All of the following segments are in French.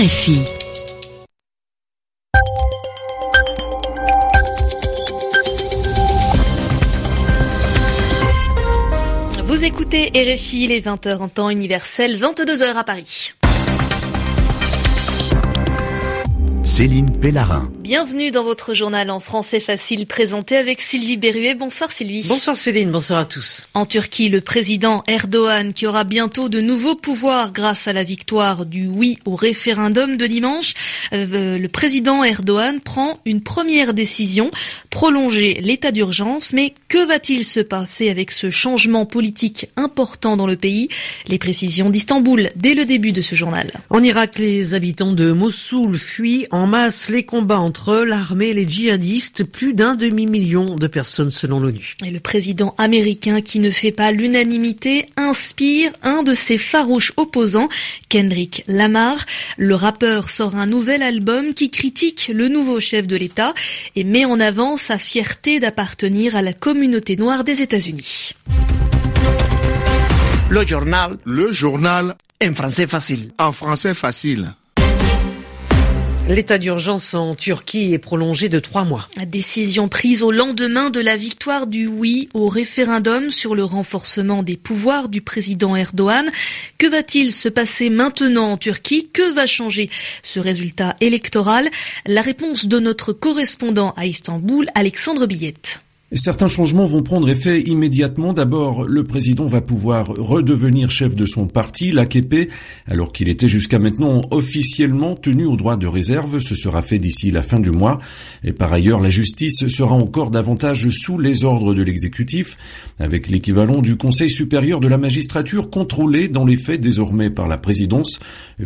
RFI. Vous écoutez RFI, les 20h en temps universel, 22h à Paris. Céline Pellarin. Bienvenue dans votre journal en français facile présenté avec Sylvie Berruet. Bonsoir Sylvie. Bonsoir Céline, bonsoir à tous. En Turquie, le président Erdogan, qui aura bientôt de nouveaux pouvoirs grâce à la victoire du oui au référendum de dimanche, euh, le président Erdogan prend une première décision, prolonger l'état d'urgence. Mais que va-t-il se passer avec ce changement politique important dans le pays? Les précisions d'Istanbul dès le début de ce journal. En Irak, les habitants de Mossoul fuient en masse les combats entre l'armée et les djihadistes, plus d'un demi-million de personnes selon l'ONU. Et le président américain qui ne fait pas l'unanimité inspire un de ses farouches opposants, Kendrick Lamar. Le rappeur sort un nouvel album qui critique le nouveau chef de l'État et met en avant sa fierté d'appartenir à la communauté noire des États-Unis. Le journal. Le journal. En français facile. En français facile. L'état d'urgence en Turquie est prolongé de trois mois. Décision prise au lendemain de la victoire du oui au référendum sur le renforcement des pouvoirs du président Erdogan. Que va-t-il se passer maintenant en Turquie? Que va changer ce résultat électoral? La réponse de notre correspondant à Istanbul, Alexandre Billette. Certains changements vont prendre effet immédiatement. D'abord, le président va pouvoir redevenir chef de son parti, l'AKP, alors qu'il était jusqu'à maintenant officiellement tenu au droit de réserve. Ce sera fait d'ici la fin du mois. Et par ailleurs, la justice sera encore davantage sous les ordres de l'exécutif, avec l'équivalent du Conseil supérieur de la magistrature contrôlé dans les faits désormais par la présidence,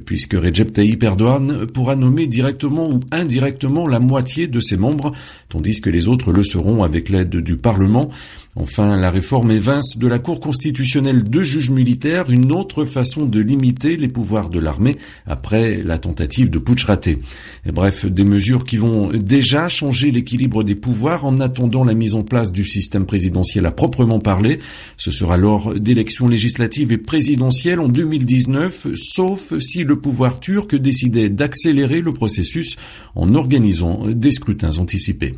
puisque Recep Tayyip Erdogan pourra nommer directement ou indirectement la moitié de ses membres, tandis que les autres le seront avec l'aide du Parlement. Enfin, la réforme évince de la Cour constitutionnelle de juges militaires une autre façon de limiter les pouvoirs de l'armée après la tentative de putsch raté. bref, des mesures qui vont déjà changer l'équilibre des pouvoirs en attendant la mise en place du système présidentiel à proprement parler. Ce sera lors d'élections législatives et présidentielles en 2019, sauf si le pouvoir turc décidait d'accélérer le processus en organisant des scrutins anticipés.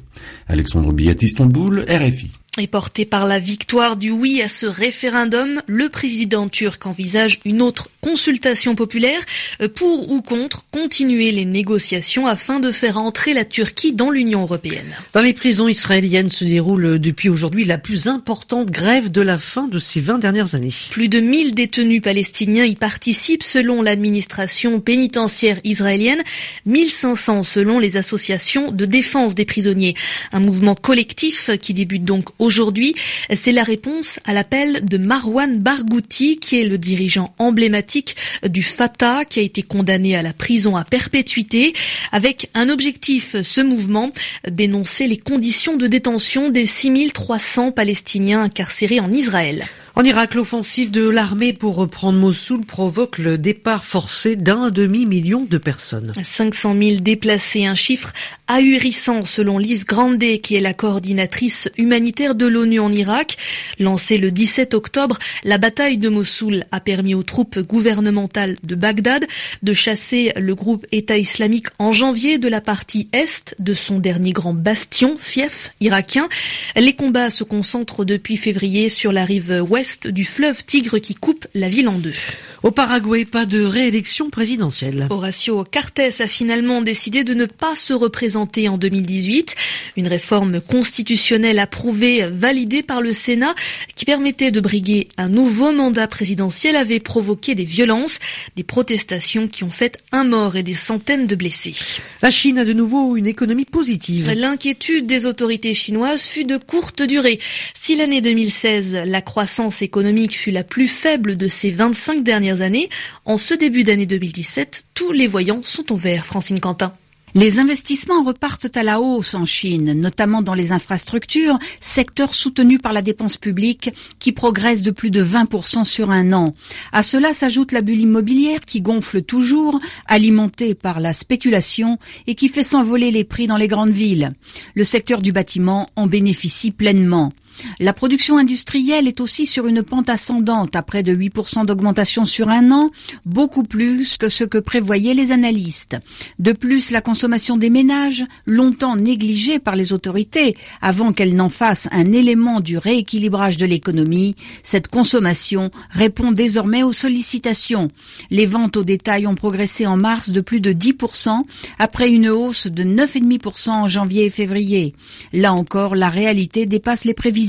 Alexandre Billet, Istanbul, RFI. Et porté par la victoire du oui à ce référendum, le président turc envisage une autre consultation populaire euh, pour ou contre continuer les négociations afin de faire entrer la Turquie dans l'Union européenne. Dans les prisons israéliennes se déroule depuis aujourd'hui la plus importante grève de la fin de ces 20 dernières années. Plus de 1000 détenus palestiniens y participent selon l'administration pénitentiaire israélienne, 1500 selon les associations de défense des prisonniers. Un mouvement collectif qui débute donc aujourd'hui. C'est la réponse à l'appel de Marwan Barghouti, qui est le dirigeant emblématique du Fatah, qui a été condamné à la prison à perpétuité, avec un objectif, ce mouvement, dénoncer les conditions de détention des 6300 Palestiniens incarcérés en Israël. En Irak, l'offensive de l'armée pour reprendre Mossoul provoque le départ forcé d'un demi-million de personnes. 500 000 déplacés, un chiffre ahurissant selon Lise Grande, qui est la coordinatrice humanitaire de l'ONU en Irak. Lancée le 17 octobre, la bataille de Mossoul a permis aux troupes gouvernementales de Bagdad de chasser le groupe État islamique en janvier de la partie est de son dernier grand bastion, fief irakien. Les combats se concentrent depuis février sur la rive ouest du fleuve Tigre qui coupe la ville en deux. Au Paraguay, pas de réélection présidentielle. Horacio Cartes a finalement décidé de ne pas se représenter en 2018. Une réforme constitutionnelle approuvée, validée par le Sénat, qui permettait de briguer un nouveau mandat présidentiel avait provoqué des violences, des protestations qui ont fait un mort et des centaines de blessés. La Chine a de nouveau une économie positive. L'inquiétude des autorités chinoises fut de courte durée. Si l'année 2016, la croissance économique fut la plus faible de ces 25 dernières années, en ce début d'année 2017, tous les voyants sont au vert, Francine Quentin. Les investissements repartent à la hausse en Chine, notamment dans les infrastructures, secteur soutenu par la dépense publique qui progresse de plus de 20% sur un an. À cela s'ajoute la bulle immobilière qui gonfle toujours, alimentée par la spéculation et qui fait s'envoler les prix dans les grandes villes. Le secteur du bâtiment en bénéficie pleinement. La production industrielle est aussi sur une pente ascendante à près de 8% d'augmentation sur un an, beaucoup plus que ce que prévoyaient les analystes. De plus, la consommation des ménages, longtemps négligée par les autorités avant qu'elle n'en fasse un élément du rééquilibrage de l'économie, cette consommation répond désormais aux sollicitations. Les ventes au détail ont progressé en mars de plus de 10% après une hausse de 9,5% en janvier et février. Là encore, la réalité dépasse les prévisions.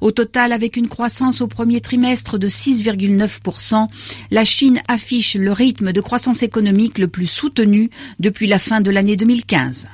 Au total, avec une croissance au premier trimestre de 6,9%, la Chine affiche le rythme de croissance économique le plus soutenu depuis la fin de l'année 2015.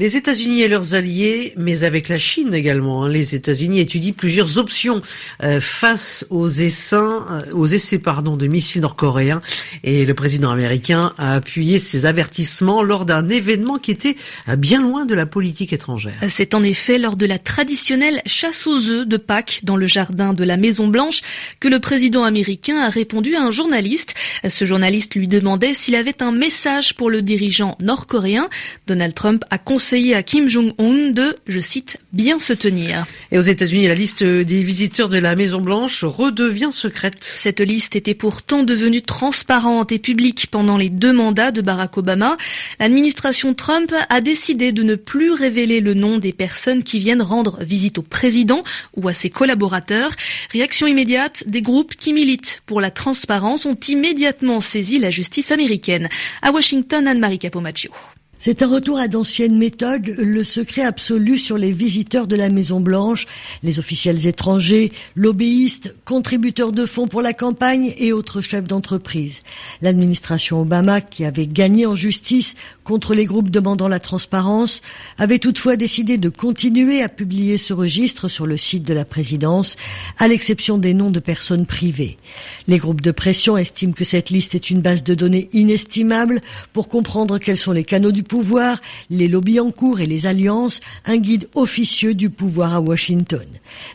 Les États-Unis et leurs alliés, mais avec la Chine également. Hein. Les États-Unis étudient plusieurs options euh, face aux essais, euh, aux essais pardon, de missiles nord-coréens. Et le président américain a appuyé ses avertissements lors d'un événement qui était euh, bien loin de la politique étrangère. C'est en effet lors de la traditionnelle chasse aux œufs de Pâques dans le jardin de la Maison Blanche que le président américain a répondu à un journaliste. Ce journaliste lui demandait s'il avait un message pour le dirigeant nord-coréen. Donald Trump a conseillé à Kim Jong-un de, je cite, bien se tenir. Et aux États-Unis, la liste des visiteurs de la Maison Blanche redevient secrète. Cette liste était pourtant devenue transparente et publique pendant les deux mandats de Barack Obama. L'administration Trump a décidé de ne plus révéler le nom des personnes qui viennent rendre visite au président ou à ses collaborateurs. Réaction immédiate, des groupes qui militent pour la transparence ont immédiatement saisi la justice américaine. À Washington, Anne-Marie Capomaccio. C'est un retour à d'anciennes méthodes, le secret absolu sur les visiteurs de la Maison Blanche, les officiels étrangers, lobbyistes, contributeurs de fonds pour la campagne et autres chefs d'entreprise. L'administration Obama, qui avait gagné en justice contre les groupes demandant la transparence, avait toutefois décidé de continuer à publier ce registre sur le site de la présidence, à l'exception des noms de personnes privées. Les groupes de pression estiment que cette liste est une base de données inestimable pour comprendre quels sont les canaux du pouvoir, les lobbies en cours et les alliances, un guide officieux du pouvoir à Washington.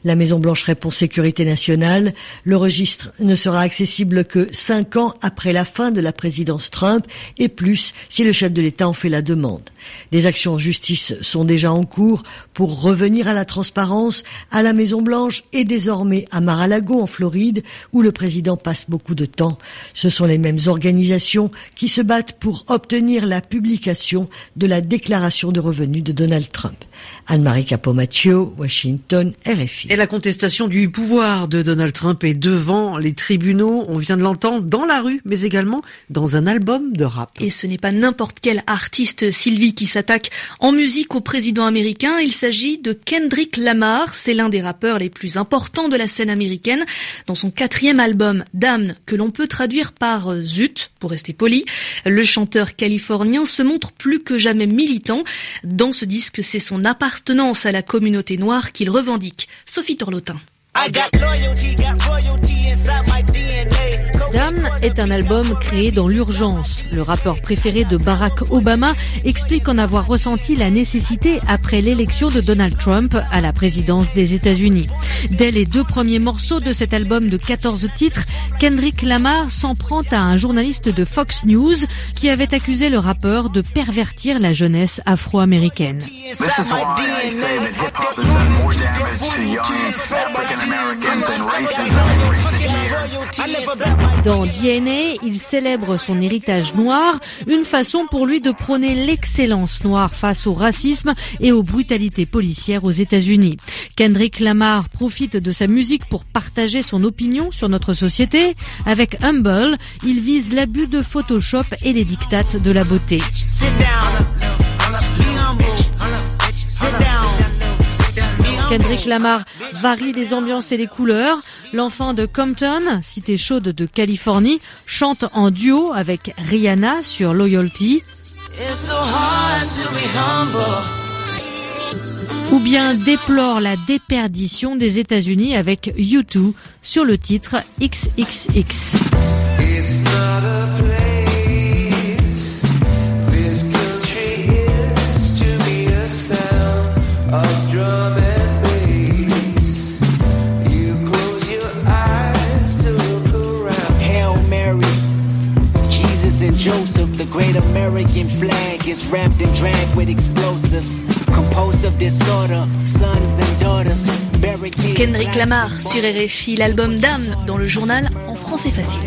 La Maison-Blanche répond sécurité nationale. Le registre ne sera accessible que cinq ans après la fin de la présidence Trump et plus si le chef de l'État en fait la demande. Des actions en justice sont déjà en cours pour revenir à la transparence à la Maison-Blanche et désormais à Mar-a-Lago en Floride où le président passe beaucoup de temps. Ce sont les mêmes organisations qui se battent pour obtenir la publication de la déclaration de revenus de Donald Trump. Anne-Marie Capomaccio, Washington, RFI. Et la contestation du pouvoir de Donald Trump est devant les tribunaux. On vient de l'entendre dans la rue, mais également dans un album de rap. Et ce n'est pas n'importe quel artiste, Sylvie, qui s'attaque en musique au président américain. Il s'agit de Kendrick Lamar. C'est l'un des rappeurs les plus importants de la scène américaine. Dans son quatrième album, Damn, que l'on peut traduire par Zut, pour rester poli, le chanteur californien se montre plus que jamais militant. Dans ce disque, c'est son appartenance à la communauté noire qu'il revendique. Sophie Torlotin. Damn est un album créé dans l'urgence. Le rappeur préféré de Barack Obama explique en avoir ressenti la nécessité après l'élection de Donald Trump à la présidence des États-Unis. Dès les deux premiers morceaux de cet album de 14 titres, Kendrick Lamar s'en prend à un journaliste de Fox News qui avait accusé le rappeur de pervertir la jeunesse afro-américaine. Dans DNA, il célèbre son héritage noir, une façon pour lui de prôner l'excellence noire face au racisme et aux brutalités policières aux États-Unis. Kendrick Lamar profite de sa musique pour partager son opinion sur notre société. Avec Humble, il vise l'abus de Photoshop et les dictates de la beauté. Kendrick Lamar varie les ambiances et les couleurs. L'enfant de Compton, cité chaude de Californie, chante en duo avec Rihanna sur Loyalty. Ou bien déplore la déperdition des États-Unis avec U2 sur le titre XXX. Joseph, the great American flag is wrapped and dragged with explosives. Composed of disorder, sons and daughters. Kendrick Lamar sur RFI, l'album Dame dans le journal en français facile.